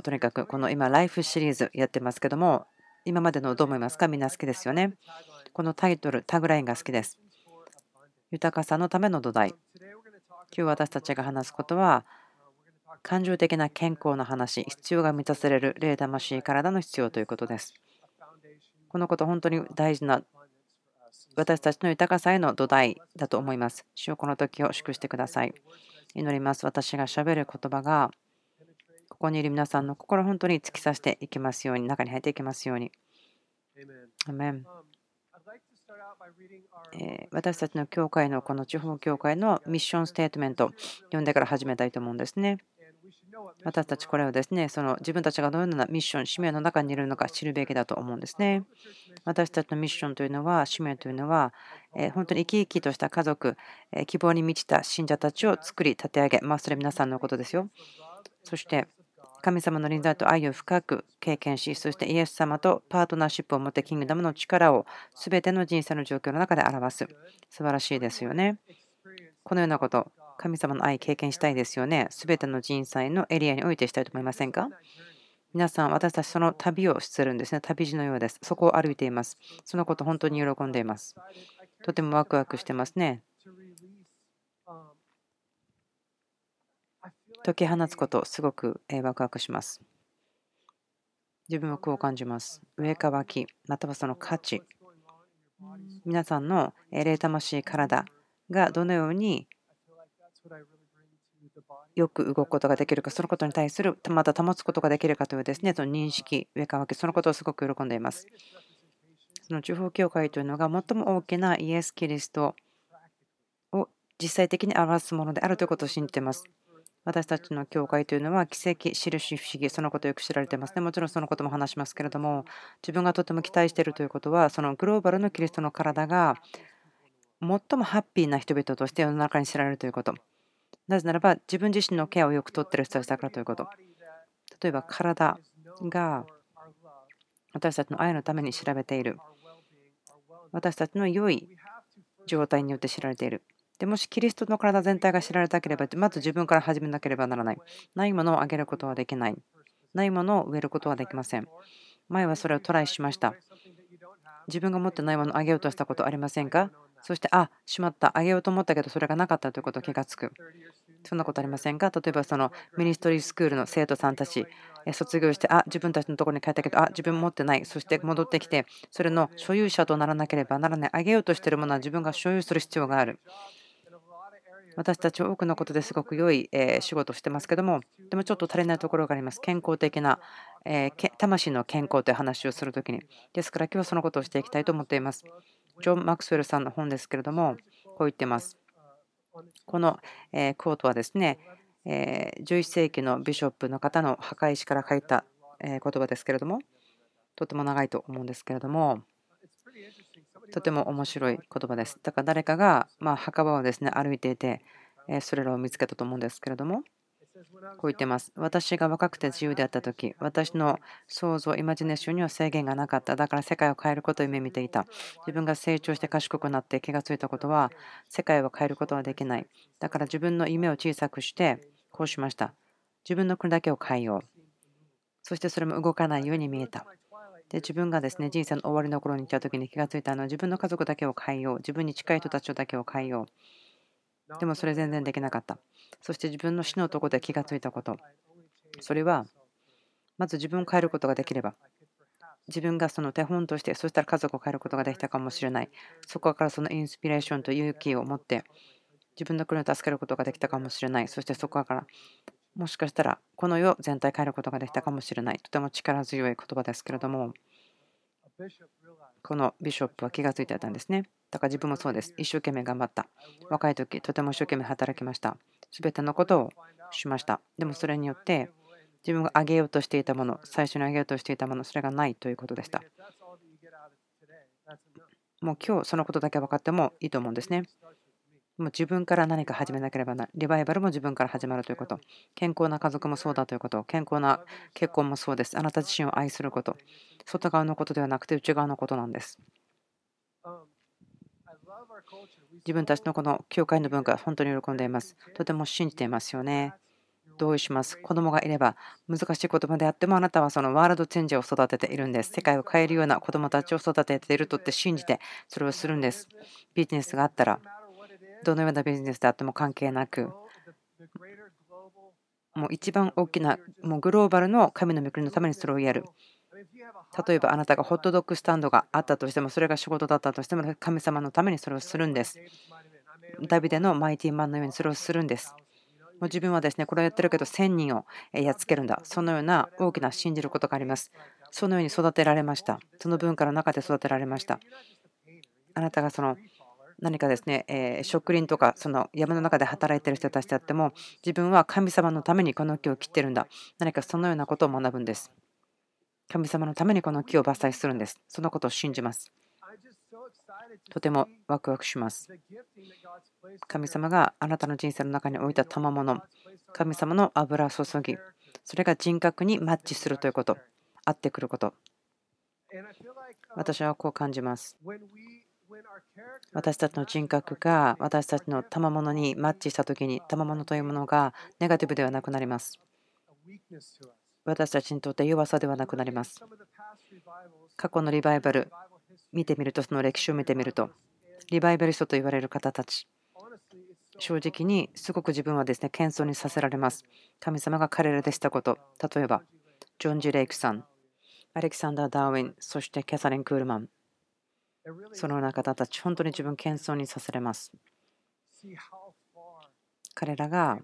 とにかくこの今、ライフシリーズやってますけども、今までのどう思いますか？みんな好きですよね。このタイトル、タグラインが好きです。豊かさのための土台。今日私たちが話すことは、感情的な健康の話、必要が満たされる霊魂、体の必要ということです。このこと、本当に大事な私たちの豊かさへの土台だと思います。主よこの時を祝してください。祈ります。私がしゃべる言葉が、ここにいる皆さんの心本当に突き刺していきますように、中に入っていきますように。アメン私たちの教会のこの地方教会のミッションステートメント読んでから始めたいと思うんですね。私たちこれをですね、その自分たちがどのようなミッション、使命の中にいるのか知るべきだと思うんですね。私たちのミッションというのは、使命というのは、本当に生き生きとした家族、希望に満ちた信者たちを作り、立て上げ、まあ、それ皆さんのことですよ。そして、神様の臨在と愛を深く経験し、そしてイエス様とパートナーシップを持ってキングダムの力を全ての人生の状況の中で表す。素晴らしいですよね。このようなこと、神様の愛経験したいですよね。すべての人生のエリアにおいてしたいと思いませんか？皆さん、私たちその旅をしてるんですね。旅路のようです。そこを歩いています。そのこと本当に喜んでいます。とてもワクワクしてますね。解き放つこと、すごくワクワクします。自分はこう感じます。上か脇、またはその価値。皆さんの霊魂、体がどのようによく動くことができるか、そのことに対するまた保つことができるかというですね、その認識、上かわけ、そのことをすごく喜んでいます。その中方教会というのが最も大きなイエス・キリストを実際的に表すものであるということを信じています。私たちの教会というのは奇跡、印、不思議、そのことよく知られていますね。もちろんそのことも話しますけれども、自分がとても期待しているということは、そのグローバルのキリストの体が最もハッピーな人々として世の中に知られるということ。なぜならば自分自身のケアをよくとっている人たちだからということ。例えば体が私たちの愛のために調べている。私たちの良い状態によって知られている。でもしキリストの体全体が知られたければ、まず自分から始めなければならない。ないものをあげることはできない。ないものを植えることはできません。前はそれをトライしました。自分が持ってないものをあげようとしたことありませんか？そして、あ、しまった、あげようと思ったけど、それがなかったということを気がつく。そんなことありませんか？例えば、そのミニストリースクールの生徒さんたち、卒業して、あ、自分たちのところに帰ったけど、あ、自分持ってない。そして戻ってきて、それの所有者とならなければならない。あげようとしているものは自分が所有する必要がある。私たち多くのことですごく良い仕事をしてますけども、でもちょっと足りないところがあります。健康的な、魂の健康という話をするときに。ですから今日はそのことをしていきたいと思っています。ジョン・マクスウェルさんの本ですけれども、こう言ってます。このコートはですね、11世紀のビショップの方の墓石から書いた言葉ですけれども、とても長いと思うんですけれども、とても面白い言葉です。だから誰かがま墓場をですね歩いていて、それらを見つけたと思うんですけれども、こう言ってます。私が若くて自由であった時、私の想像、イマジネーションには制限がなかった。だから世界を変えることを夢見ていた。自分が成長して賢くなって気がついたことは、世界を変えることはできない。だから自分の夢を小さくして、こうしました。自分の国だけを変えよう。そしてそれも動かないように見えた。で自分がですね人生の終わりの頃に行った時に気がついたのは自分の家族だけを変えよう。自分に近い人たちだけを変えよう。でもそれ全然できなかった。そして自分の死のとこで気がついたこと。それは、まず自分を変えることができれば、自分がその手本として、そしたら家族を変えることができたかもしれない。そこからそのインスピレーションと勇気を持って、自分の国を助けることができたかもしれない。そしてそこから、もしかしたらこの世全体変えることができたかもしれない。とても力強い言葉ですけれども、このビショップは気がついていたんですね。だから自分もそうです。一生懸命頑張った。若い時、とても一生懸命働きました。すべてのことをしました。でもそれによって、自分があげようとしていたもの、最初にあげようとしていたもの、それがないということでした。もう今日そのことだけ分かってもいいと思うんですね。もう自分から何か始めなければなリバイバルも自分から始まるということ。健康な家族もそうだということ。健康な結婚もそうです。あなた自身を愛すること。外側のことではなくて内側のことなんです。自分たちのこの教会の文化、本当に喜んでいます。とても信じていますよね。同意します。子供がいれば難しい言葉であってもあなたはそのワールドチェンジを育てているんです。世界を変えるような子供たちを育てているとって信じてそれをするんです。ビジネスがあったらどのようなビジネスであっても関係なくもう一番大きなもうグローバルの神の御国のためにそれをやる。例えばあなたがホットドッグスタンドがあったとしてもそれが仕事だったとしても神様のためにそれをするんです。ダビデのマイティーマンのようにそれをするんです。もう自分はですね、これをやってるけど1000人をやっつけるんだ。そのような大きな信じることがあります。そのように育てられました。その文化の中で育てられました。あなたがその何かですね、え植林とかその山の中で働いてる人たちであっても自分は神様のためにこの木を切ってるんだ。何かそのようなことを学ぶんです。神様のためにこの木を伐採するんです。そのことを信じます。とてもワクワクします。神様があなたの人生の中に置いた賜物、神様の油注ぎ、それが人格にマッチするということ、合ってくること。私はこう感じます。私たちの人格が私たちの賜物にマッチしたときに、賜物というものがネガティブではなくなります。私たちにとって弱さではなくなります。過去のリバイバル、見てみると、その歴史を見てみると、リバイバリストと言われる方たち、正直にすごく自分はですね、謙遜にさせられます。神様が彼らでしたこと、例えば、ジョン・ジ・レイクさん、アレキサンダー・ダーウィン、そしてキャサリン・クールマン、そのような方たち、本当に自分謙遜にさせられます。彼らが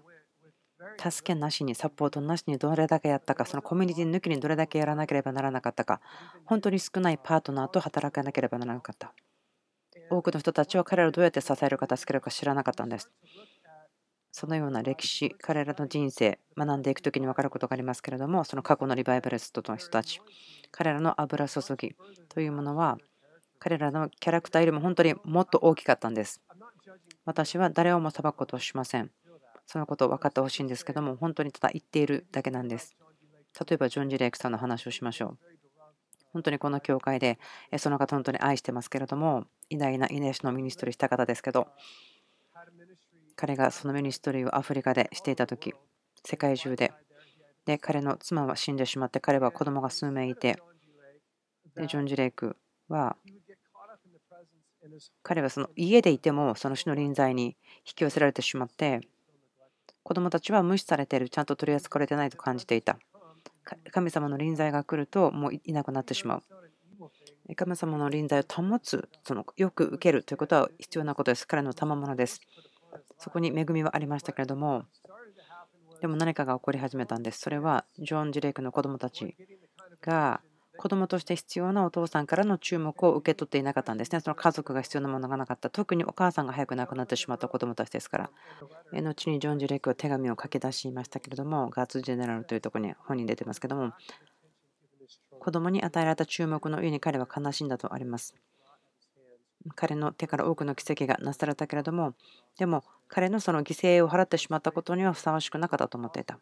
助けなしに、サポートなしにどれだけやったか、そのコミュニティ抜きにどれだけやらなければならなかったか、本当に少ないパートナーと働かなければならなかった。多くの人たちは彼らをどうやって支えるか、助けるか知らなかったんです。そのような歴史、彼らの人生、学んでいくときに分かることがありますけれども、その過去のリバイバリストの人たち、彼らの油注ぎというものは、彼らのキャラクターよりも本当にもっと大きかったんです。私は誰をも裁くことをしません。そのことを分かってほしいんですけども、本当にただ言っているだけなんです。例えば、ジョン・ G・レイクさんの話をしましょう。本当にこの教会で、その方、本当に愛してますけれども、偉大な癒しの ministry した方ですけど、彼がその ministry をアフリカでしていたとき、世界中で、で、彼の妻は死んでしまって、彼は子供が数名いて、でジョン・ G・レイクは、彼はその家でいてもその死の臨在に引き寄せられてしまって子供たちは無視されている、ちゃんと取り扱われてないと感じていた。神様の臨在が来るともういなくなってしまう。神様の臨在を保つ、そのよく受けるということは必要なことです。彼の賜物です。そこに恵みはありましたけれども、でも何かが起こり始めたんです。それはジョン・ジレイクの子供たちが子供として必要なお父さんからの注目を受け取っていなかったんですね。その家族が必要なものがなかった。特にお母さんが早く亡くなってしまった子供たちですから。後にジョン・ジレイクは手紙を書き出しましたけれども、ガーツ・ジェネラルというところに本に出てますけども、子供に与えられた注目の上に彼は悲しんだとあります。彼の手から多くの奇跡がなされたけれども、でも彼のその犠牲を払ってしまったことにはふさわしくなかったと思っていた。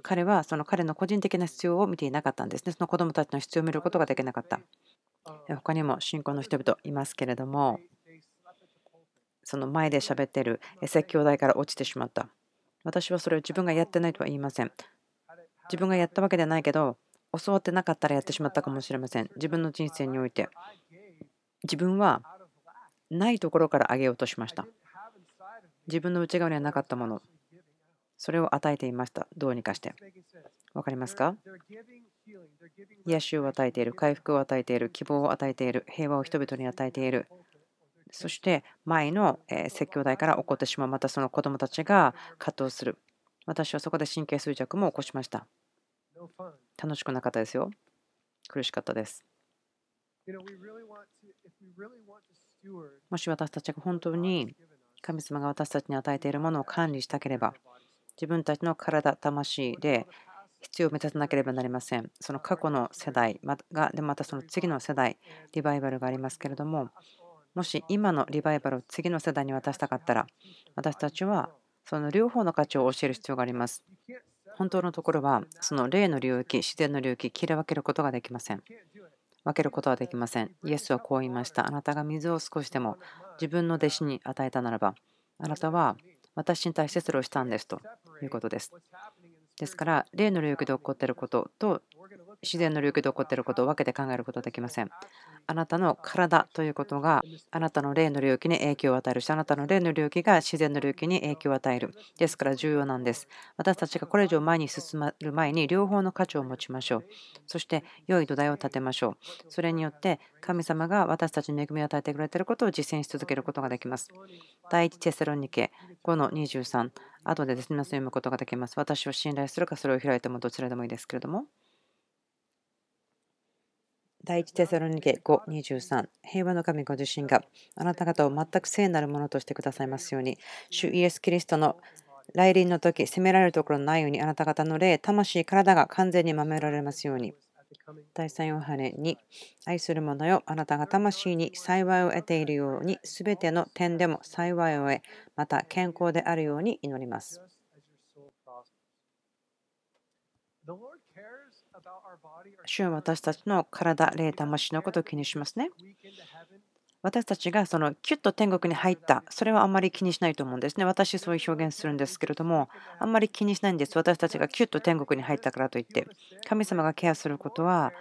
彼はその彼の個人的な必要を見ていなかったんですね。その子供たちの必要を見ることができなかった。他にも信仰の人々いますけれども、その前で喋っている説教台から落ちてしまった。私はそれを自分がやってないとは言いません。自分がやったわけではないけど、教わってなかったらやってしまったかもしれません。自分の人生において。自分はないところからあげようとしました。自分の内側にはなかったもの。それを与えていました。どうにかして。分かりますか？癒しを与えている、回復を与えている、希望を与えている、平和を人々に与えている。そして前の説教台から起こってしまう、またその子供たちが葛藤する。私はそこで神経衰弱も起こしました。楽しくなかったですよ。苦しかったです。もし私たちが本当に神様が私たちに与えているものを管理したければ、自分たちの体、魂で必要を満たさなければなりません。その過去の世代が、でまたその次の世代、リバイバルがありますけれども、もし今のリバイバルを次の世代に渡したかったら、私たちはその両方の価値を教える必要があります。本当のところは、その霊の領域、自然の領域、切り分けることができません。分けることはできません。イエスはこう言いました。あなたが水を少しでも自分の弟子に与えたならば、あなたは私に対してそれをしたんですということです。ですから、霊の領域で起こっていることと自然の領域で起こっていることを分けて考えることはできません。あなたの体ということがあなたの霊の領域に影響を与えるし、あなたの霊の領域が自然の領域に影響を与える。ですから重要なんです。私たちがこれ以上前に進まる前に両方の価値を持ちましょう。そして良い土台を立てましょう。それによって神様が私たちに恵みを与えてくれていることを実践し続けることができます。第一テセロニケ5の23。後でですね、皆さん読むことができます。私を信頼するか、それを開いてもどちらでもいいですけれども。第一テサロニケ5:23平和の神ご自身があなた方を全く聖なるものとしてくださいますように主イエス・キリストの来臨の時責められるところのないようにあなた方の霊、魂、体が完全に守られますように。第3ヨハネに愛する者よあなたが魂に幸いを得ているようにすべての点でも幸いを得また健康であるように祈ります。主は私たちの体、霊、魂のことを気にしますね。私たちがそのキュッと天国に入った、それはあんまり気にしないと思うんですね。私、そういう表現するんですけれども、あんまり気にしないんです。私たちがキュッと天国に入ったからといって、神様がケアすることは、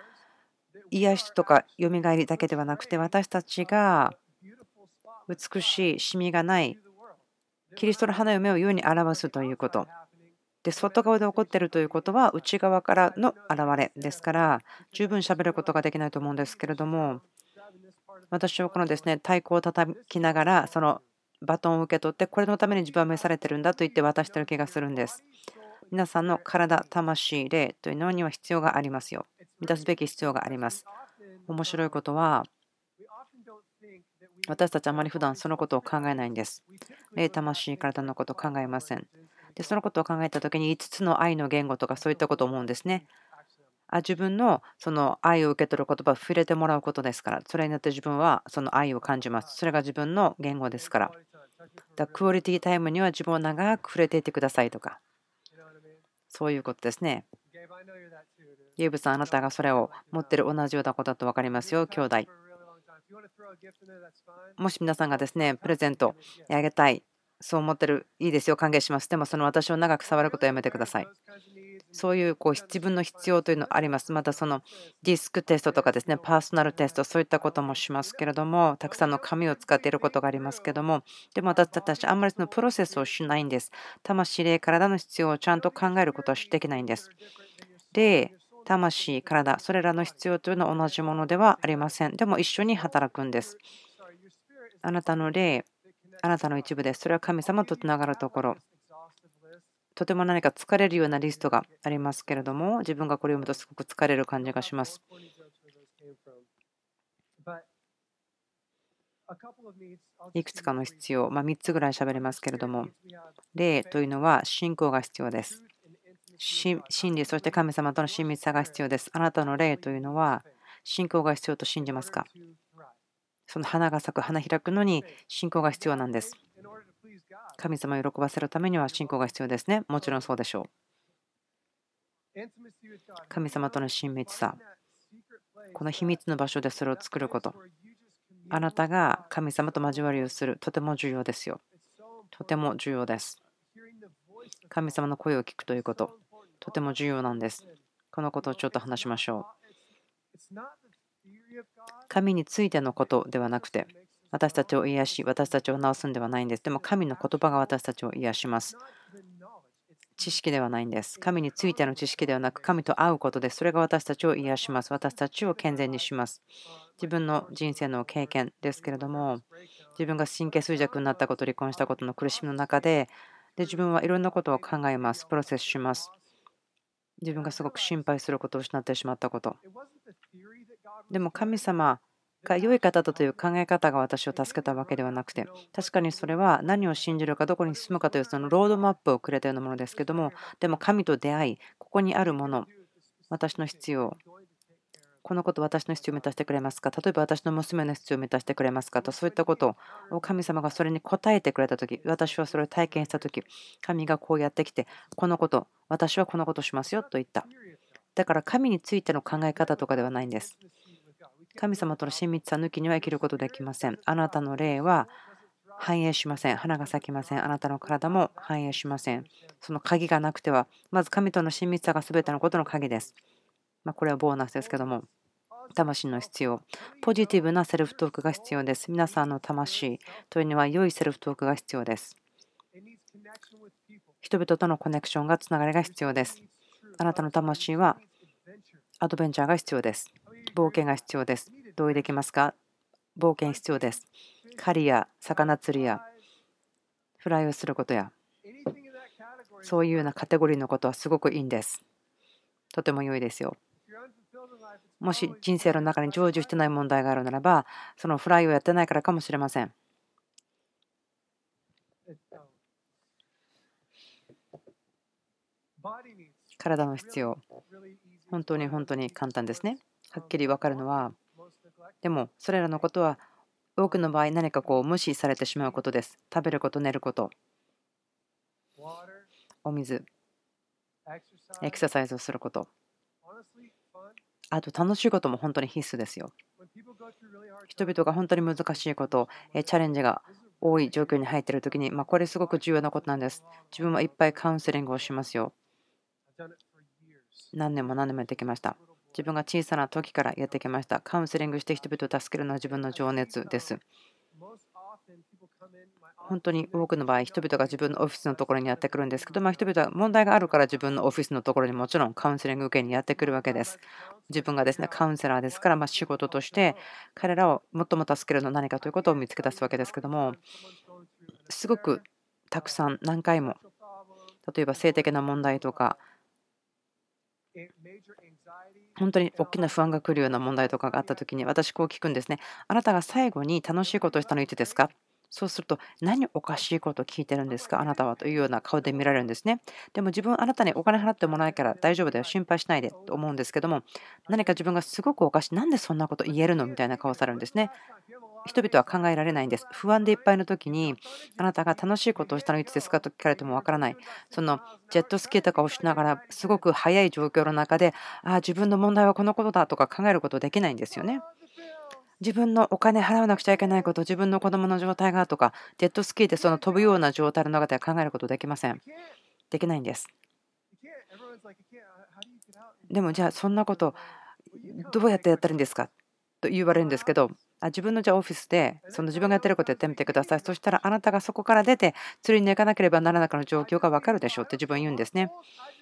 癒しとかよみがえりだけではなくて、私たちが美しい、シミがない、キリストの花嫁を世に表すということ。で外側で起こっているということは内側からの現れですから十分しゃべることができないと思うんですけれども私はこのですね太鼓を叩きながらそのバトンを受け取ってこれのために自分は召されてるんだと言って渡してる気がするんです。皆さんの体魂霊というのには必要がありますよ。満たすべき必要があります。面白いことは私たちあまり普段そのことを考えないんです。霊魂体のことを考えません。でそのことを考えた時に5つの愛の言語とかそういったことを思うんですね。あ自分のその愛を受け取る言葉を触れてもらうことですから、それによって自分はその愛を感じます。それが自分の言語ですから。だクオリティタイムには自分を長く触れていてくださいとか、そういうことですね。ゲーブさん、あなたがそれを持ってる同じようなことだと分かりますよ、兄弟。もし皆さんがですね、プレゼントあげたいそう思ってる、いいですよ、歓迎します。でもその私を長く触ることをやめてください。そういうこう自分の必要というのあります。またそのディスクテストとかですね、パーソナルテスト、そういったこともしますけれども、たくさんの紙を使っていることがありますけども、でも私たちあんまりそのプロセスをしないんです。魂、霊、体の必要をちゃんと考えることはできないんです。で、魂、体、それらの必要というのは同じものではありません。でも一緒に働くんです。あなたの霊、あなたの一部です。それは神様とつながるところ。とても何か疲れるようなリストがありますけれども、自分がこれを読むとすごく疲れる感じがします。いくつかの必要、まあ、3つぐらい喋れますけれども、霊というのは信仰が必要です。真理、そして神様との親密さが必要です。あなたの霊というのは信仰が必要と信じますか？その花が咲く、花開くのに信仰が必要なんです。神様を喜ばせるためには信仰が必要ですね。もちろんそうでしょう。神様との親密さ、この秘密の場所でそれを作ること。あなたが神様と交わりをする、とても重要ですよ。とても重要です。神様の声を聞くということ、とても重要なんです。このことをちょっと話しましょう。神についてのことではなくて、私たちを癒し、私たちを治すんではないんです。でも神の言葉が私たちを癒します。知識ではないんです。神についての知識ではなく、神と会うことです、それが私たちを癒します。私たちを健全にします。自分の人生の経験ですけれども、自分が神経衰弱になったこと、離婚したことの苦しみの中で、で自分はいろんなことを考えます。プロセスします。自分がすごく心配することを失ってしまったこと。でも神様が良い方だという考え方が私を助けたわけではなくて、確かにそれは何を信じるか、どこに進むかというそのロードマップをくれたようなものですけども、でも神と出会い、ここにあるもの、私の必要、このこと私の必要を満たしてくれますか？例えば私の娘の必要を満たしてくれますか？とそういったことを神様がそれに答えてくれたとき、私はそれを体験したとき、神がこうやってきて、このこと、私はこのことしますよと言った。だから神についての考え方とかではないんです。神様との親密さ抜きには生きることできません。あなたの霊は繁栄しません。花が咲きません。あなたの体も繁栄しません。その鍵がなくては、まず神との親密さが全てのことの鍵です。まあ、これはボーナスですけども、魂の必要。ポジティブなセルフトークが必要です。皆さんの魂というのは良いセルフトークが必要です。人々とのコネクションがつながりが必要です。あなたの魂はアドベンチャーが必要です。冒険が必要です。同意できますか？冒険必要です。狩りや魚釣りやフライをすることやそういうようなカテゴリーのことはすごくいいんです。とても良いですよ。もし人生の中に成就してない問題があるならば、そのフライをやってないからかもしれません。体の必要。本当に本当に簡単ですね。はっきり分かるのは、でもそれらのことは多くの場合何かこう無視されてしまうことです。食べること、寝ること、お水、エクササイズをすること。あと楽しいことも本当に必須ですよ。人々が本当に難しいこと、チャレンジが多い状況に入っているときに、まあ、これすごく重要なことなんです。自分はいっぱいカウンセリングをしますよ。何年も何年もやってきました。自分が小さな時からやってきました。カウンセリングして人々を助けるのは自分の情熱です。本当に多くの場合、人々が自分のオフィスのところにやってくるんですけど、まあ、人々は問題があるから自分のオフィスのところにもちろんカウンセリング受けにやってくるわけです。自分がですねカウンセラーですから、ま仕事として彼らを最も助けるのは何かということを見つけ出すわけですけども、すごくたくさん何回も、例えば性的な問題とか、本当に大きな不安が来るような問題とかがあったときに、私こう聞くんですね。あなたが最後に楽しいことをしたのいつですか？そうすると、何おかしいことを聞いてるんですか？あなたはというような顔で見られるんですね。でも自分、あなたにお金払ってもらないから大丈夫だよ、心配しないでと思うんですけども、何か自分がすごくおかしい、なんでそんなこと言えるのみたいな顔されるんですね。人々は考えられないんです。不安でいっぱいの時に、あなたが楽しいことをしたのいつですかと聞かれてもわからない。そのジェットスキーとかをしながら、すごく早い状況の中で、ああ、自分の問題はこのことだとか考えることできないんですよね。自分のお金払わなくちゃいけないこと、自分の子供の状態がとか、ジェットスキーでその飛ぶような状態の中では考えることできません。できないんです。でもじゃあそんなことどうやってやったらいいんですか？と言われるんですけどあ自分のじゃオフィスでその自分がやってることやってみてください。そしたらあなたがそこから出て釣りに行かなければならなくの状況が分かるでしょうって自分は言うんですね。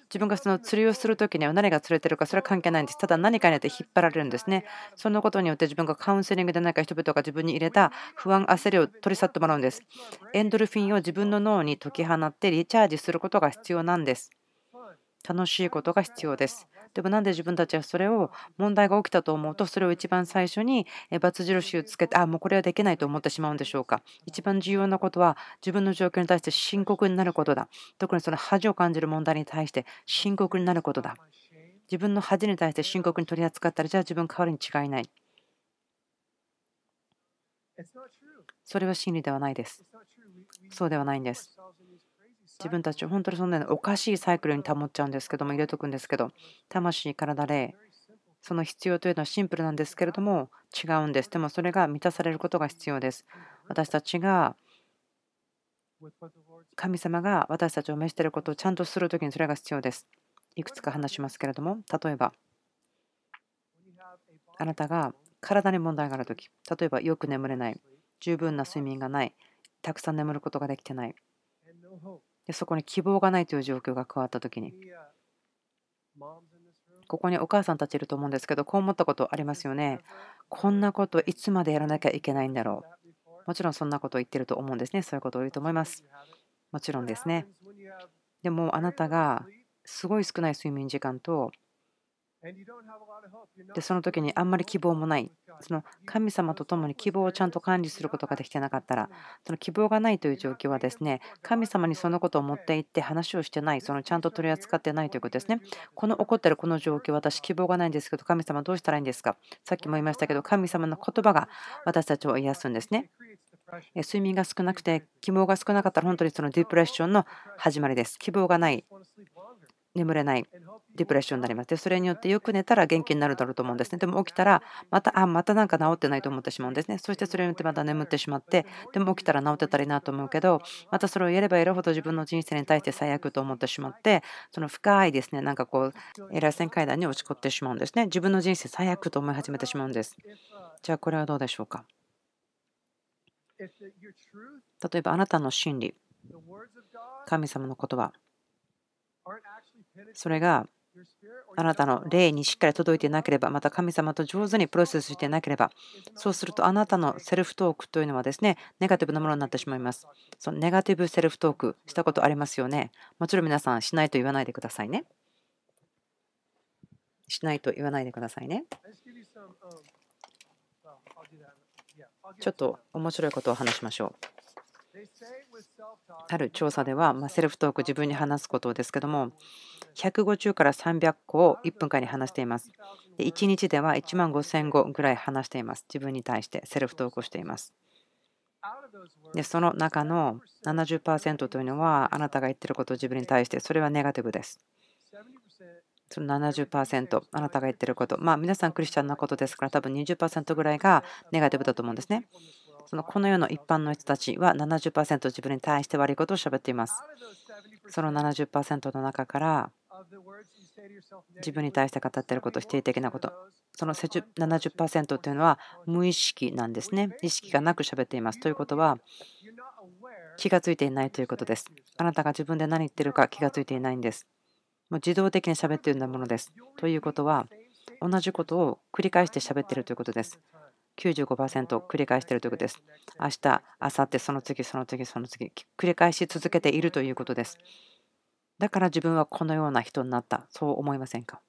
自分がその釣りをするときには何が釣れてるかそれは関係ないんです。ただ何かによって引っ張られるんですね。そのことによって自分がカウンセリングで何か人々が自分に入れた不安、焦りを取り去ってもらうんです。エンドルフィンを自分の脳に解き放ってリチャージすることが必要なんです。楽しいことが必要です。でもなんで自分たちはそれを問題が起きたと思うとそれを一番最初に×印をつけてあもうこれはできないと思ってしまうんでしょうか。一番重要なことは自分の状況に対して深刻になることだ。特にその恥を感じる問題に対して深刻になることだ。自分の恥に対して深刻に取り扱ったらじゃあ自分代わりに違いない。それは真理ではないです。そうではないんです。自分たちを本当にそんなおかしいサイクルに保っちゃうんですけども入れとくんですけど魂体霊その必要というのはシンプルなんですけれども違うんです。でもそれが満たされることが必要です。私たちが神様が私たちを召していることをちゃんとするときにそれが必要です。いくつか話しますけれども例えばあなたが体に問題があるとき例えばよく眠れない十分な睡眠がないたくさん眠ることができてないでそこに希望がないという状況が加わった時に。ここにお母さんたちいると思うんですけどこう思ったことありますよね。こんなこといつまでやらなきゃいけないんだろう。もちろんそんなことを言ってると思うんですね。そういうことを言うと思います。もちろんですね。でもあなたがすごい少ない睡眠時間とでその時にあんまり希望もない。その神様と共に希望をちゃんと管理することができてなかったらその希望がないという状況はですね神様にそのことを持っていって話をしてないそのちゃんと取り扱ってないということですね。この起こっているこの状況私希望がないんですけど神様どうしたらいいんですか？さっきも言いましたけど神様の言葉が私たちを癒すんですね。睡眠が少なくて希望が少なかったら本当にそのディプレッションの始まりです。希望がない。眠れないディプレッションになります。で、それによってよく寝たら元気になるだろうと思うんですね。でも起きたら、また、あ、またなんか治ってないと思ってしまうんですね。そしてそれによってまた眠ってしまって、でも起きたら治ってたらいいなと思うけど、またそれをやればやるほど自分の人生に対して最悪と思ってしまって、その深いですね、なんかこう、螺旋階段に落ち込ってしまうんですね。自分の人生最悪と思い始めてしまうんです。じゃあこれはどうでしょうか？例えばあなたの真理、神様の言葉、それがあなたの霊にしっかり届いていなければ、また神様と上手にプロセスしていなければ、そうするとあなたのセルフトークというのはですね、ネガティブなものになってしまいます。そのネガティブセルフトークしたことありますよね。もちろん皆さんしないと言わないでくださいね。しないと言わないでくださいね。ちょっと面白いことを話しましょう。ある調査では、まセルフトーク自分に話すことですけども150から300個を1分間に話しています。で1日では1万5000語ぐらい話しています。自分に対してセルフトークをしています。でその中の70%というのはあなたが言ってることを自分に対して。それはネガティブです。その70%あなたが言ってること。まあ皆さんクリスチャンなことですから多分20%ぐらいがネガティブだと思うんですね。そのこの世の一般の人たちは70%自分に対して悪いことを喋っています。その70%の中から自分に対して語っていること、否定的なこと、その70%というのは無意識なんですね。意識がなく喋っています。ということは、気がついていないということです。あなたが自分で何言ってるか気がついていないんです。もう自動的に喋っているようなものです。ということは、同じことを繰り返して喋っているということです。95%繰り返しているということです。明日、明後日、その次、その次、その次、繰り返し続けているということです。だから自分はこのような人になった。そう思いませんか？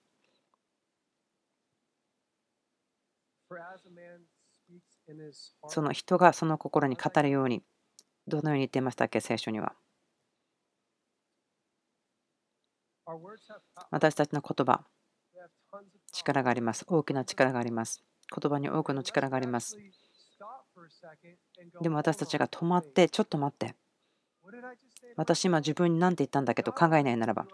その人がその心に語るように、どのように言っていましたっけ、聖書には。私たちの言葉、力があります。大きな力があります。言葉に多くの力があります。でも私たちが止まって、ちょっと待って。私今自分に何て言ったんだけど考えないならば、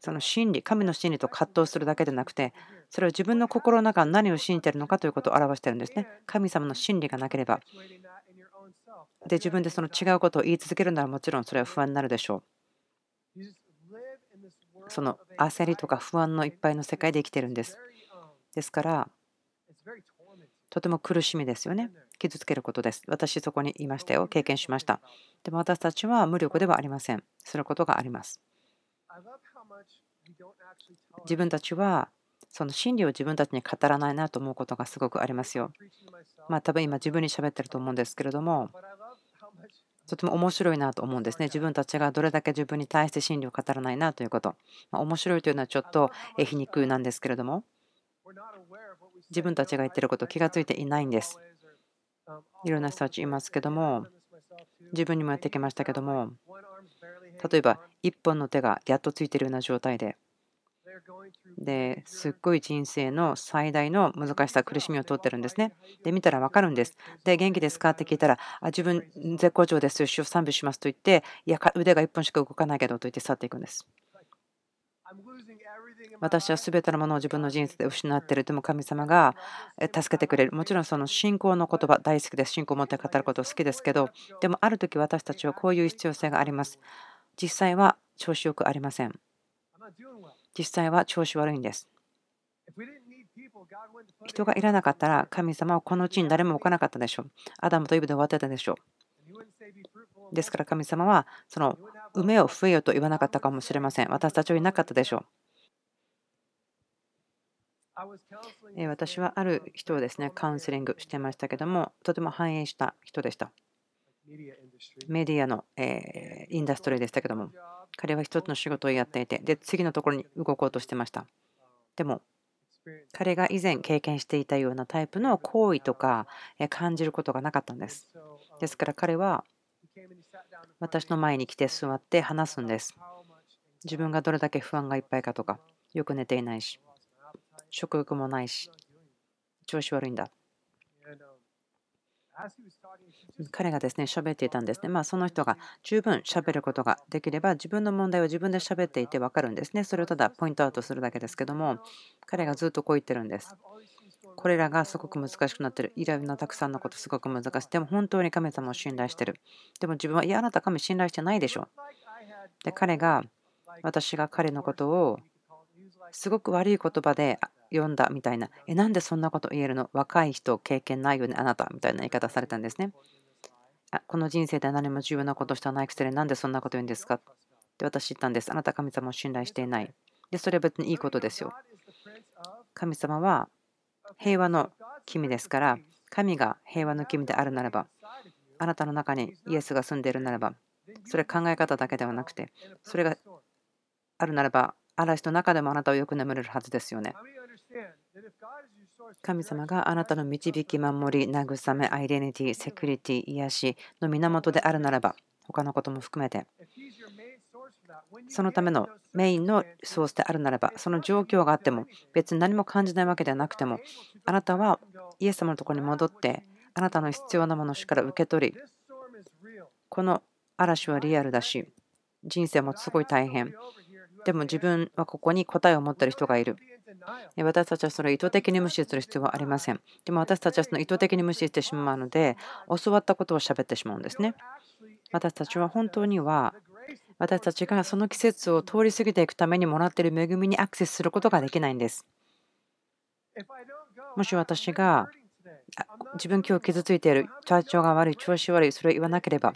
その真理、神の真理と葛藤するだけでなくて、それは自分の心の中に何を信じているのかということを表しているんですね。神様の真理がなければ。で、自分でその違うことを言い続けるならもちろんそれは不安になるでしょう。その焦りとか不安のいっぱいの世界で生きてるんです。ですから、とても苦しみですよね。傷つけることです。私、そこにいましたよ。経験しました。でも私たちは無力ではありません。することがあります。自分たちはその真理を自分たちに語らないなと思うことがすごくありますよ。まあ多分今自分に喋ってると思うんですけれども、とても面白いなと思うんですね。自分たちがどれだけ自分に対して真理を語らないなということ。まあ、面白いというのはちょっと皮肉なんですけれども、自分たちが言ってること気がついていないんです。いろんな人たちいますけども、自分にもやってきましたけども、例えば一本の手がやっとついてるような状態で、ですっごい人生の最大の難しさ、苦しみを通ってるんですね。で、見たら分かるんです。で、元気ですか？って聞いたら、あ自分絶好調です、主を賛美しますと言って、いや、腕が1本しか動かないけどと言って去っていくんです。私は全てのものを自分の人生で失っている。でも神様が助けてくれる。もちろんその信仰の言葉大好きです。信仰を持って語ること好きですけど、でもある時私たちはこういう必要性があります。実際は調子よくありません。実際は調子悪いんです。人がいらなかったら神様はこの地に誰も置かなかったでしょう。アダムとイブで終わってたでしょう。ですから神様はその梅を増えよと言わなかったかもしれません。私たちはいなかったでしょう。私はある人をですね、カウンセリングしてましたけども、とても繁栄した人でした。メディアの、えインダストリーでしたけども、彼は一つの仕事をやっていて、で、次のところに動こうとしてました。でも、彼が以前経験していたようなタイプの行為とか感じることがなかったんです。ですから彼は私の前に来て座って話すんです。自分がどれだけ不安がいっぱいかとか、よく寝ていないし、食欲もないし、調子悪いんだ。彼がですね喋っていたんですね。まあ、その人が十分喋ることができれば自分の問題を自分で喋っていて分かるんですね。それをただポイントアウトするだけですけども彼がずっとこう言ってるんです。これらがすごく難しくなってる。いろんなたくさんのことすごく難しい。でも本当に神様を信頼してる。でも自分は、いや、あなた神信頼してないでしょ。で、彼が、私が彼のことをすごく悪い言葉で読んだみたいな、え、なんでそんなこと言えるの？若い人、経験ないよね、あなたみたいな言い方されたんですね。あこの人生で何も重要なことしたないくせになんでそんなこと言うんですか？って私言ったんです。あなた神様を信頼していない。で、それは別にいいことですよ。神様は平和の君ですから、神が平和の君であるならば、あなたの中にイエスが住んでいるならば、それ考え方だけではなくて、それがあるならば、嵐の中でもあなたはよく眠れるはずですよね。神様があなたの導き、守り、慰め、アイデンティティ、セキュリティ、癒しの源であるならば、他のことも含めて、そのためのメインのソースであるならば、その状況があっても、別に何も感じないわけではなくても、あなたはイエス様のところに戻って、あなたの必要なものを主から受け取り、この嵐はリアルだし、人生もすごい大変。でも自分はここに答えを持っている人がいる。私たちはそれを意図的に無視する必要はありません。でも私たちはその意図的に無視してしまうので、教わったことを喋ってしまうんですね。私たちは本当には私たちがその季節を通り過ぎていくためにもらっている恵みにアクセスすることができないんです。もし私が自分今日傷ついている、体調が悪い、調子悪い、それを言わなければ、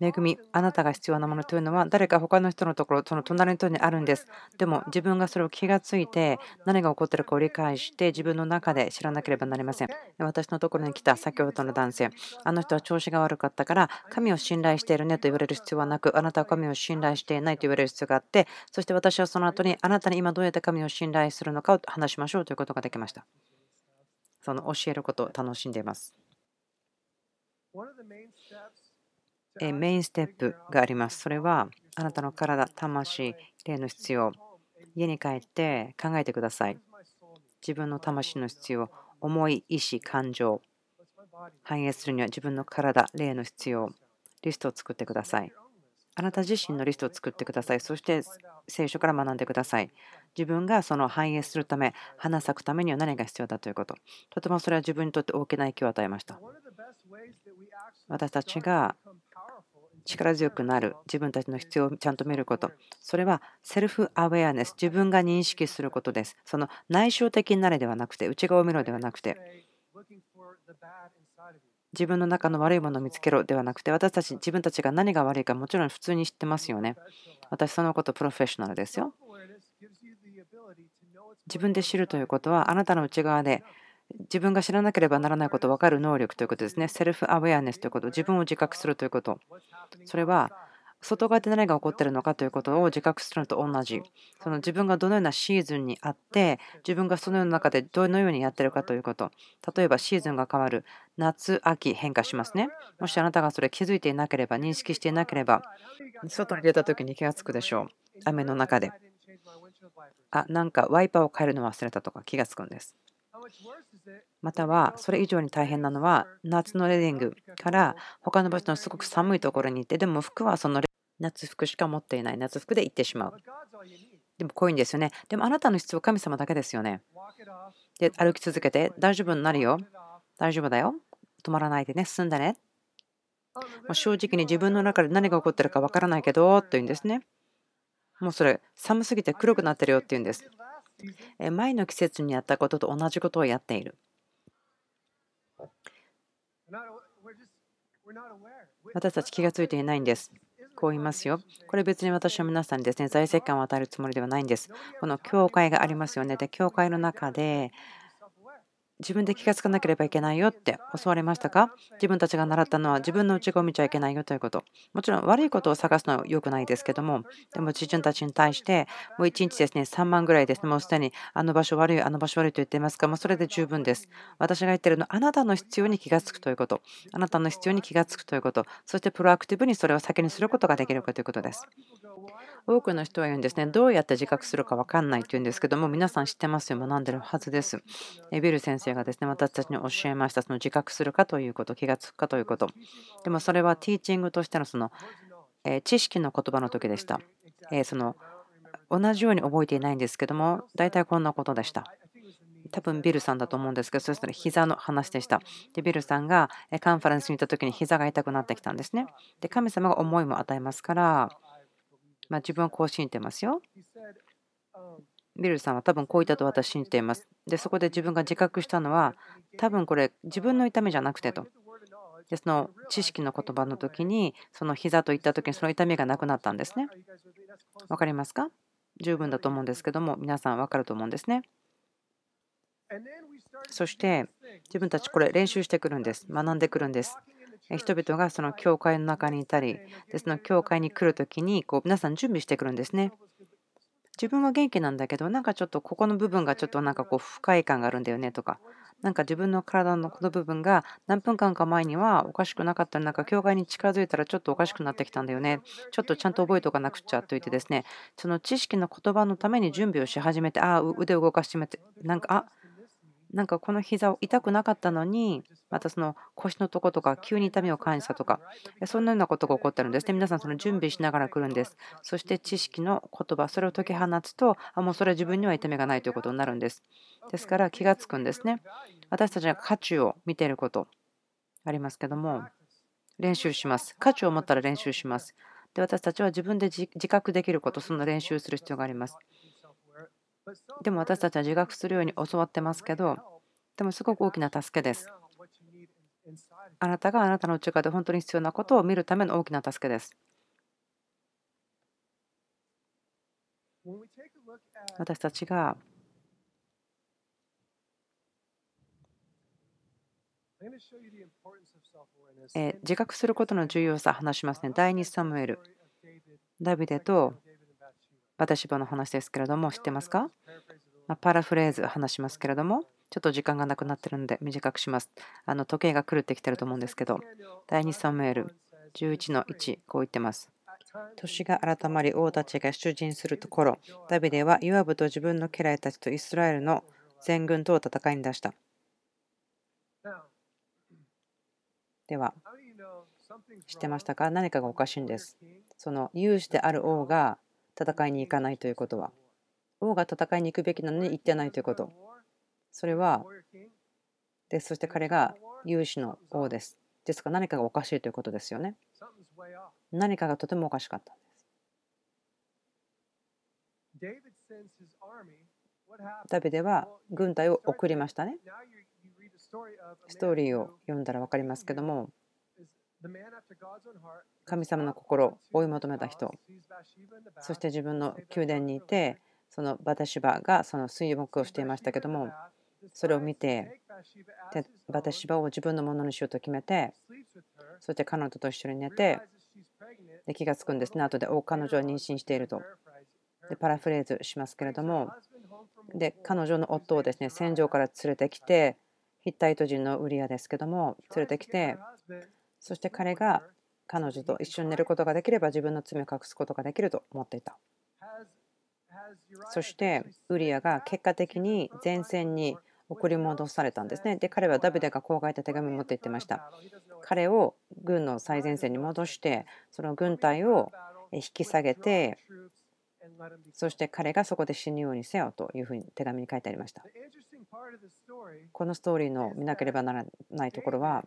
恵み、あなたが必要なものというのは、誰か他の人のところ、その隣の人にあるんです。でも、自分がそれを気がついて、何が起こっているかを理解して、自分の中で知らなければなりません。私のところに来た先ほどの男性、あの人は調子が悪かったから、神を信頼しているねと言われる必要はなく、あなたは神を信頼していないと言われる必要があって、そして私はその後に、あなたに今どうやって神を信頼するのかを話しましょうということができました。その教えることを楽しんでいます。メインステップがあります。それはあなたの体、魂、霊の必要。家に帰って考えてください。自分の魂の必要、思い、意志、感情。反映するには自分の体、霊の必要。リストを作ってください。あなた自身のリストを作ってください。そして聖書から学んでください。自分がその反映するため、花咲くためには何が必要だということ。とてもそれは自分にとって大きな影響を与えました。私たちが力強くなる自分たちの必要をちゃんと見ること。それはセルフアウェアネス、自分が認識することです。その内省的になれではなくて、内側を見ろではなくて、自分の中の悪いものを見つけろではなくて、私たち、自分たちが何が悪いかもちろん普通に知ってますよね。私、そのことプロフェッショナルですよ。自分で知るということは、あなたの内側で自分が知らなければならないことを分かる能力ということですね。セルフアウェアネスということ、自分を自覚するということ。それは外側で何が起こっているのかということを自覚するのと同じ。その自分がどのようなシーズンにあって、自分がそのような中でどのようにやっているかということ。例えばシーズンが変わる。夏、秋、変化しますね。もしあなたがそれ気づいていなければ、認識していなければ、外に出た時に気がつくでしょう。雨の中で。あ、なんかワイパーを変えるの忘れたとか気がつくんです。またはそれ以上に大変なのは夏のレディングから他の場所のすごく寒いところに行ってでも服はその夏服しか持っていない夏服で行ってしまう。でも濃いんですよね。でもあなたの必要は神様だけですよね。で歩き続けて大丈夫になるよ。大丈夫だよ。止まらないでね。進んでね。もう正直に自分の中で何が起こってるかわからないけどと言うんですね。もうそれ寒すぎて黒くなってるよって言うんです。前の季節にやったことと同じことをやっている。私たち気がついていないんです。こう言いますよ。これ別に私は皆さんにですね、財政感を与えるつもりではないんです。この教会がありますよね。で、教会の中で自分で気がつかなければいけないよって教わりましたか？自分たちが習ったのは自分の内側を見ちゃいけないよということ。もちろん悪いことを探すのは良くないですけども、でも自分たちに対して、もう1日ですね、3万ぐらいですね、もうすでにあの場所悪い、あの場所悪いと言っていますか、もうそれで十分です。私が言ってるのは、あなたの必要に気がつくということ、あなたの必要に気がつくということ、そしてプロアクティブにそれを先にすることができるかということです。多くの人は言うんですね、どうやって自覚するか分かんないというんですけども、皆さん知ってますよ、学んでるはずです。ビル先生生がですね私たちに教えましたその自覚するかということ気がつくかということ。でもそれはティーチングとしてのその知識の言葉の時でした。その同じように覚えていないんですけども大体こんなことでした。多分ビルさんだと思うんですけどそしたら膝の話でした。でビルさんがカンファレンスに行った時に膝が痛くなってきたんですね。で神様が思いも与えますからまあ、自分はこう信じてますよ。ビルさんは多分こう言ったと私信じています。で、そこで自分が自覚したのは、多分これ自分の痛みじゃなくてと。で、その知識の言葉の時に、その膝と言った時にその痛みがなくなったんですね。わかりますか？十分だと思うんですけども、皆さん分かると思うんですね。そして自分たちこれ練習してくるんです。学んでくるんです。人々がその教会の中にいたり、でその教会に来るときにこう皆さん準備してくるんですね。自分は元気なんだけど、なんかちょっとここの部分がちょっとなんかこう不快感があるんだよねとか、なんか自分の体のこの部分が何分間か前にはおかしくなかったり、なんか境界に近づいたらちょっとおかしくなってきたんだよね。ちょっとちゃんと覚えておかなくちゃと言ってですね、その知識の言葉のために準備をし始めて、ああ、腕を動かしてみて、なんか、あなんかこの膝を痛くなかったのに、またその腰のとことか急に痛みを感じたとか、そんなようなことが起こってるんですね。皆さんその準備しながら来るんです。そして知識の言葉、それを解き放つと、あもうそれは自分には痛みがないということになるんです。ですから気がつくんですね。私たちが価値を見ていることありますけども、練習します。価値を持ったら練習します。で私たちは自分で自覚できること、その練習する必要があります。でも私たちは自覚するように教わってますけど、でもすごく大きな助けです。あなたがあなたの内側で本当に必要なことを見るための大きな助けです。私たちが自覚することの重要さ話しますね。第2サムエル。ダビデとバタシバの話ですけれども、知ってますか、まパラフレーズ話しますけれども、ちょっと時間がなくなってるので短くします。あの時計が狂ってきてると思うんですけど、第2サムエル11の1、こう言ってます。年が改まり王たちが出陣するところ、ダビデはユアブと自分の家来たちとイスラエルの全軍とを戦いに出した。では、知ってましたか？何かがおかしいんです。その有志である王が戦いに行かないということは王が戦いに行くべきなのに行ってないということ。それはでそして彼が勇士の王です。ですから何かがおかしいということですよね。何かがとてもおかしかったんです。ダビデは軍隊を送りましたね。ストーリーを読んだら分かりますけども神様の心を追い求めた人。そして自分の宮殿にいてそのバタシバがその水木をしていましたけどもそれを見てバタシバを自分のものにしようと決めてそして彼女と一緒に寝てで気がつくんです。ね後でお彼女は妊娠していると。でパラフレーズしますけれどもで彼女の夫をですね戦場から連れてきてヒッタイト人のウリアですけども連れてきてそして彼が彼女と一緒に寝ることができれば自分の罪を隠すことができると思っていた。そしてウリアが結果的に前線に送り戻されたんですね。で、彼はダビデがこう書いた手紙を持って行ってました。彼を軍の最前線に戻して、その軍隊を引き下げて、そして彼がそこで死ぬようにせよというふうに手紙に書いてありました。このストーリーの見なければならないところは、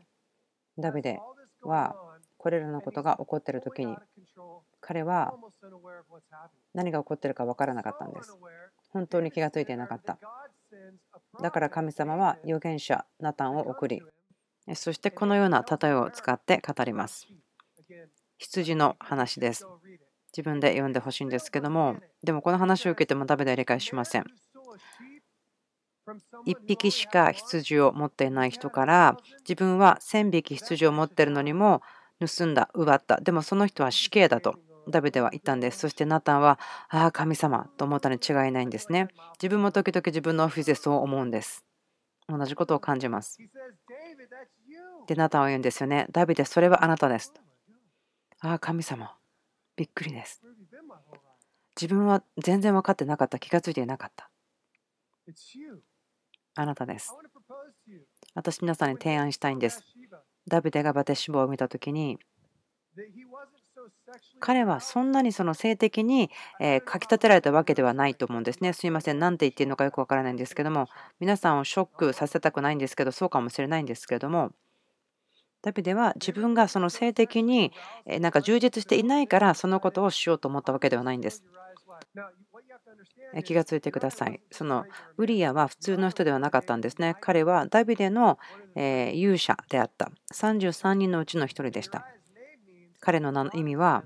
ダビデはこれらのことが起こっている時に彼は何が起こっているか分からなかったんです。本当に気が付いていなかった。だから神様は預言者ナタンを送りそしてこのような例えを使って語ります。羊の話です。自分で読んでほしいんですけどもでもこの話を受けてもダメで理解しません。1匹しか羊を持っていない人から自分は1000匹羊を持っているのにも盗んだ奪った。でもその人は死刑だとダビデは言ったんです。そしてナタンはああ神様と思ったに違いないんですね。自分も時々自分のオフィスでそう思うんです。同じことを感じます。でナタンは言うんですよね。ダビデそれはあなたです。ああ神様びっくりです。自分は全然分かってなかった。気がついていなかった。あなたです。私、皆さんに提案したいんです。ダビデがバテシボを見たときに、彼はそんなにその性的にかきたてられたわけではないと思うんですね。すいません、何て言っているのかよくわからないんですけども、皆さんをショックさせたくないんですけど、そうかもしれないんですけども、ダビデは自分がその性的になんか充実していないからそのことをしようと思ったわけではないんです。気がついてください。そのウリアは普通の人ではなかったんですね。彼はダビデの勇者であった。33人のうちの1人でした。彼の名の意味は、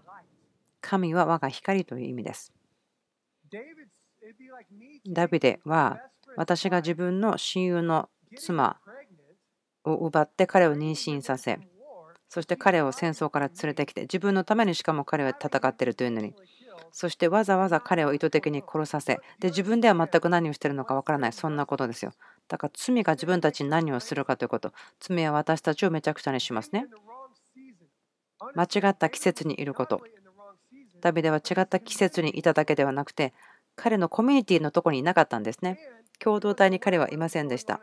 神は我が光という意味です。ダビデは私が自分の親友の妻を奪って彼を妊娠させ、そして彼を戦争から連れてきて、自分のためにしかも彼は戦っているというのに、そしてわざわざ彼を意図的に殺させ、で自分では全く何をしてるのかわからない、そんなことですよ。だから罪が自分たちに何をするかということ、罪は私たちをめちゃくちゃにしますね。間違った季節にいること。ダビデは違った季節にいただけではなくて、彼のコミュニティのとこにいなかったんですね。共同体に彼はいませんでした。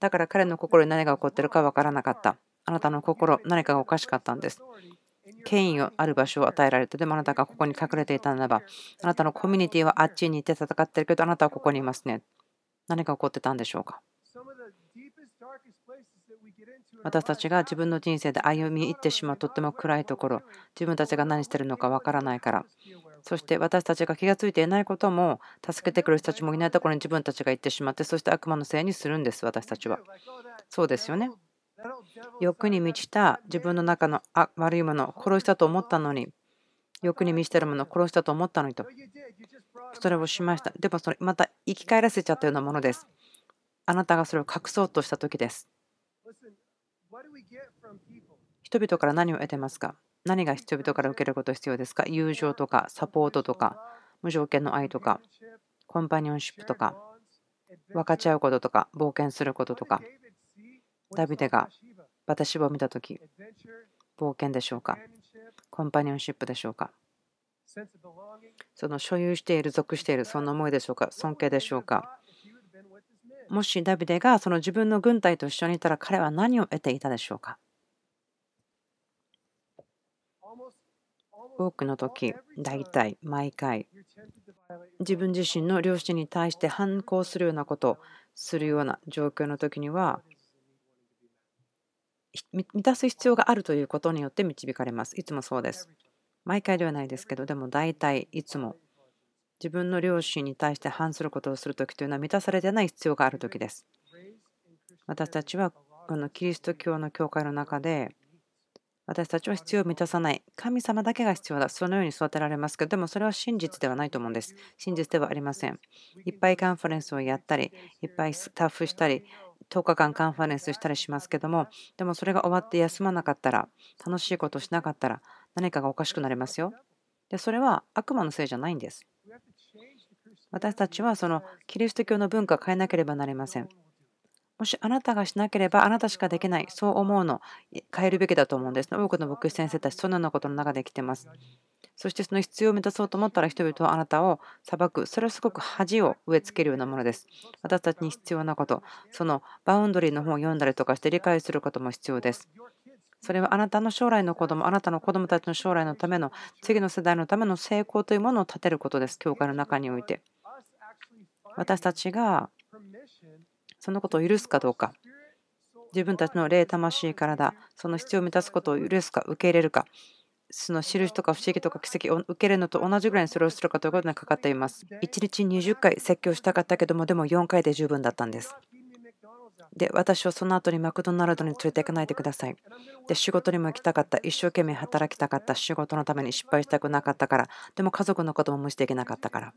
だから彼の心に何が起こってるか分からなかった。あなたの心、何かがおかしかったんです。権威をある場所を与えられて、でもあなたがここに隠れていたならば、あなたのコミュニティはあっちに行って戦ってるけど、あなたはここにいますね。何が起こってたんでしょうか？私たちが自分の人生で歩み入ってしまうとっても暗いところ、自分たちが何してるのかわからないから、そして私たちが気がついていないことも、助けてくる人たちもいないところに自分たちが行ってしまって、そして悪魔のせいにするんです、私たちは。そうですよね。欲に満ちた自分の中の悪いものを殺したと思ったのに、欲に満ちてるものを殺したと思ったのにと。それをしました。でもそれまた生き返らせちゃったようなものです。あなたがそれを隠そうとした時です。人々から何を得てますか？何が人々から受けること必要ですか？友情とかサポートとか無条件の愛とかコンパニオンシップとか分かち合うこととか冒険することとかダビデが私を見たとき冒険でしょうか？コンパニオンシップでしょうか？その所有している属しているそんな思いでしょうか？尊敬でしょうか？もしダビデがその自分の軍隊と一緒にいたら彼は何を得ていたでしょうか？多くの時、大体毎回自分自身の両親に対して反抗するようなことをするような状況の時には満たす必要があるということによって導かれます。いつもそうです。毎回ではないですけど、でも大体いつも自分の両親に対して反することをするときというのは満たされてない必要があるときです。私たちはこのキリスト教の教会の中で私たちは必要を満たさない。神様だけが必要だ。そのように育てられますけど、でもそれは真実ではないと思うんです。真実ではありません。いっぱいカンファレンスをやったり、いっぱいスタッフしたり、10日間カンファレンスしたりしますけども、でもそれが終わって休まなかったら、楽しいことをしなかったら、何かがおかしくなりますよ。で、それは悪魔のせいじゃないんです。私たちはそのキリスト教の文化を変えなければなりません。もしあなたがしなければあなたしかできない、そう思うの、変えるべきだと思うんです。多くの牧師先生たち、そのようなことの中で来てます。そしてその必要を満たそうと思ったら人々はあなたを裁く。それはすごく恥を植え付けるようなものです。私たちに必要なこと、そのバウンドリーの本を読んだりとかして理解することも必要です。それはあなたの将来の子供、あなたの子供たちの将来のための、次の世代のための成功というものを立てることです。教会の中において。私たちがそのことを許すかどうか、自分たちの霊、魂、体、その必要を満たすことを許すか、受け入れるか、その印とか不思議とか奇跡を受けるのと同じぐらいにそれをするかということにかかっています。1日20回説教したかったけども、でも4回で十分だったんです。で、私をその後にマクドナルドに連れて行かないでください。で、仕事にも行きたかった。一生懸命働きたかった。仕事のために失敗したくなかったから。でも家族のことも無視できなかったから。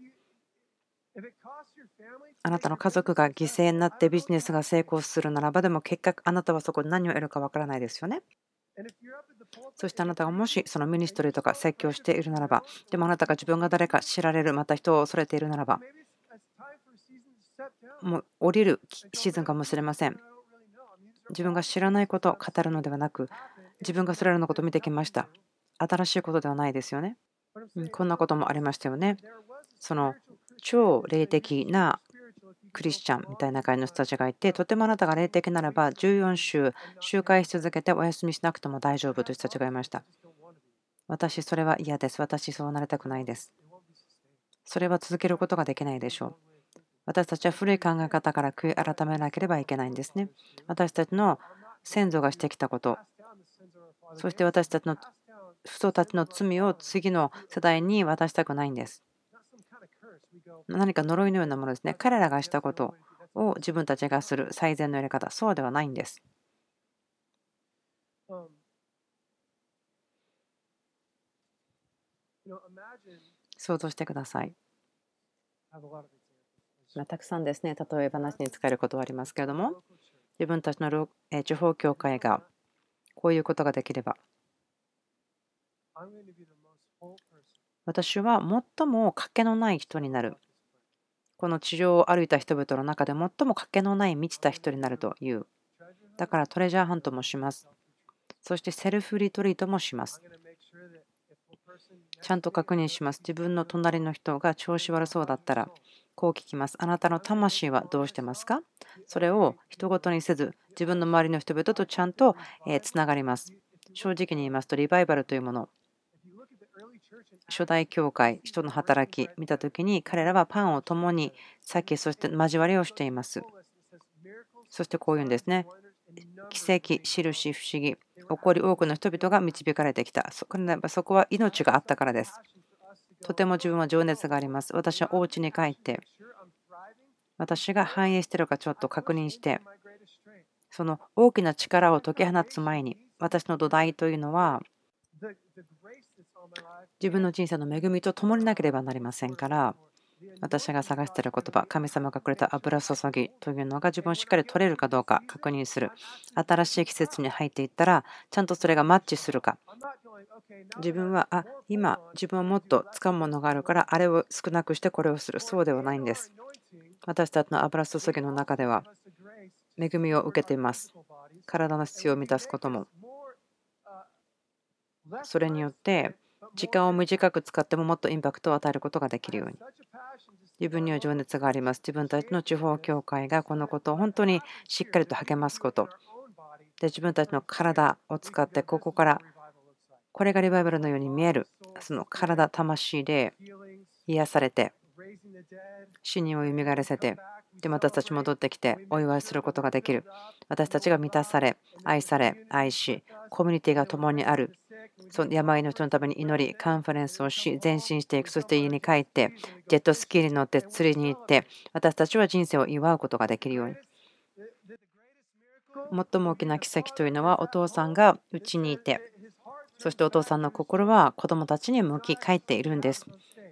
あなたの家族が犠牲になってビジネスが成功するならばでも結果あなたはそこで何を得るかわからないですよね。そしてあなたがもしそのミニストリーとか説教しているならばでもあなたが自分が誰か知られるまた人を恐れているならばもう降りるシーズンかもしれません。自分が知らないことを語るのではなく自分がそれらのことを見てきました。新しいことではないですよね。こんなこともありましたよね。その超霊的なクリスチャンみたいな会の人たちがいて、とてもあなたが霊的ならば14週、周回し続けてお休みしなくても大丈夫という人たちがいました。私、それは嫌です。私、そうなりたくないです。それは続けることができないでしょう。私たちは古い考え方から悔い改めなければいけないんですね。私たちの先祖がしてきたこと、そして私たちの人たちの罪を次の世代に渡したくないんです。何か呪いのようなものですね。彼らがしたことを自分たちがする最善のやり方、そうではないんです。想像してください。またくさんですね、例え話に使えることはありますけれども、自分たちの地方教会がこういうことができれば、私は最も賭けのない人になる。この地上を歩いた人々の中で最も賭けのない満ちた人になるという。だからトレジャーハントもします。そしてセルフリトリートもします。ちゃんと確認します。自分の隣の人が調子悪そうだったら、こう聞きます。あなたの魂はどうしてますか？それを人ごとにせず、自分の周りの人々とちゃんとつながります。正直に言いますと、リバイバルというもの、初代教会、人の働き見たときに、彼らはパンを共に裂き、そして交わりをしています。そしてこういうんですね。奇跡、印、不思議、起こり多くの人々が導かれてきた。そこは命があったからです。とても自分は情熱があります。私はお家に帰って、私が反映しているかちょっと確認して、その大きな力を解き放つ前に、私の土台というのは、自分の人生の恵みと共になければなりませんから、私が探している言葉、神様がくれた油注ぎというのが自分をしっかり取れるかどうか確認する。新しい季節に入っていったら、ちゃんとそれがマッチするか。自分は、あ、今、自分はもっと掴むものがあるから、あれを少なくしてこれをする。そうではないんです。私たちの油注ぎの中では、恵みを受けています。体の必要を満たすことも。それによって、時間を短く使ってももっとインパクトを与えることができるように。自分には情熱があります。自分たちの地方教会がこのことを本当にしっかりと励ますこと。で自分たちの体を使ってここからこれがリバイバルのように見えるその体魂で癒されて死人を蘇らせてで私たち戻ってきてお祝いすることができる私たちが満たされ愛され愛しコミュニティが共にあるその病の人のために祈り、カンファレンスをし、前進していく、そして家に帰って、ジェットスキーに乗って釣りに行って、私たちは人生を祝うことができるように。最も大きな奇跡というのは、お父さんがうちにいて、そしてお父さんの心は子供たちに向き返っているんです。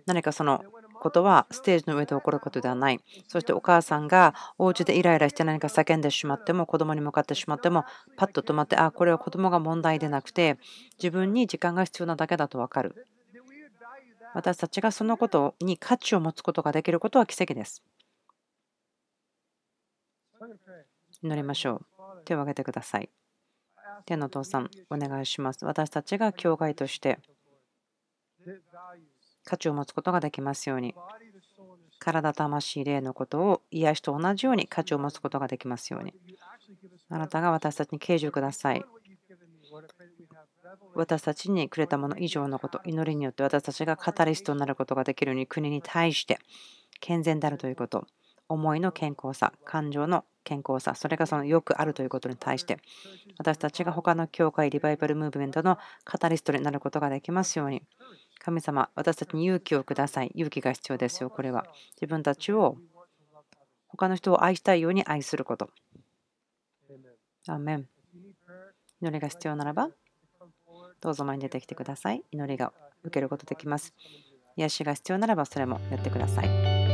何かそのことはステージの上で起こることではない。そしてお母さんがお家でイライラして何か叫んでしまっても子供に向かってしまってもパッと止まってあこれは子供が問題でなくて自分に時間が必要なだけだと分かる。私たちがそのことに価値を持つことができることは奇跡です。祈りましょう。手を挙げてください。天の父さん、お願いします。私たちが教会として価値を持つことができますように。体、魂、霊のことを癒しと同じように価値を持つことができますように。あなたが私たちに啓示をください。私たちにくれたもの以上のこと祈りによって私たちがカタリストになることができるように国に対して健全であるということ。思いの健康さ感情の健康さそれがそのよくあるということに対して私たちが他の教会リバイバルムーブメントのカタリストになることができますように神様、私たちに勇気をください。勇気が必要ですよ、これは。自分たちを他の人を愛したいように愛すること。アメン。祈りが必要ならば、どうぞ前に出てきてください。祈りが受けることできます。癒しが必要ならば、それもやってください。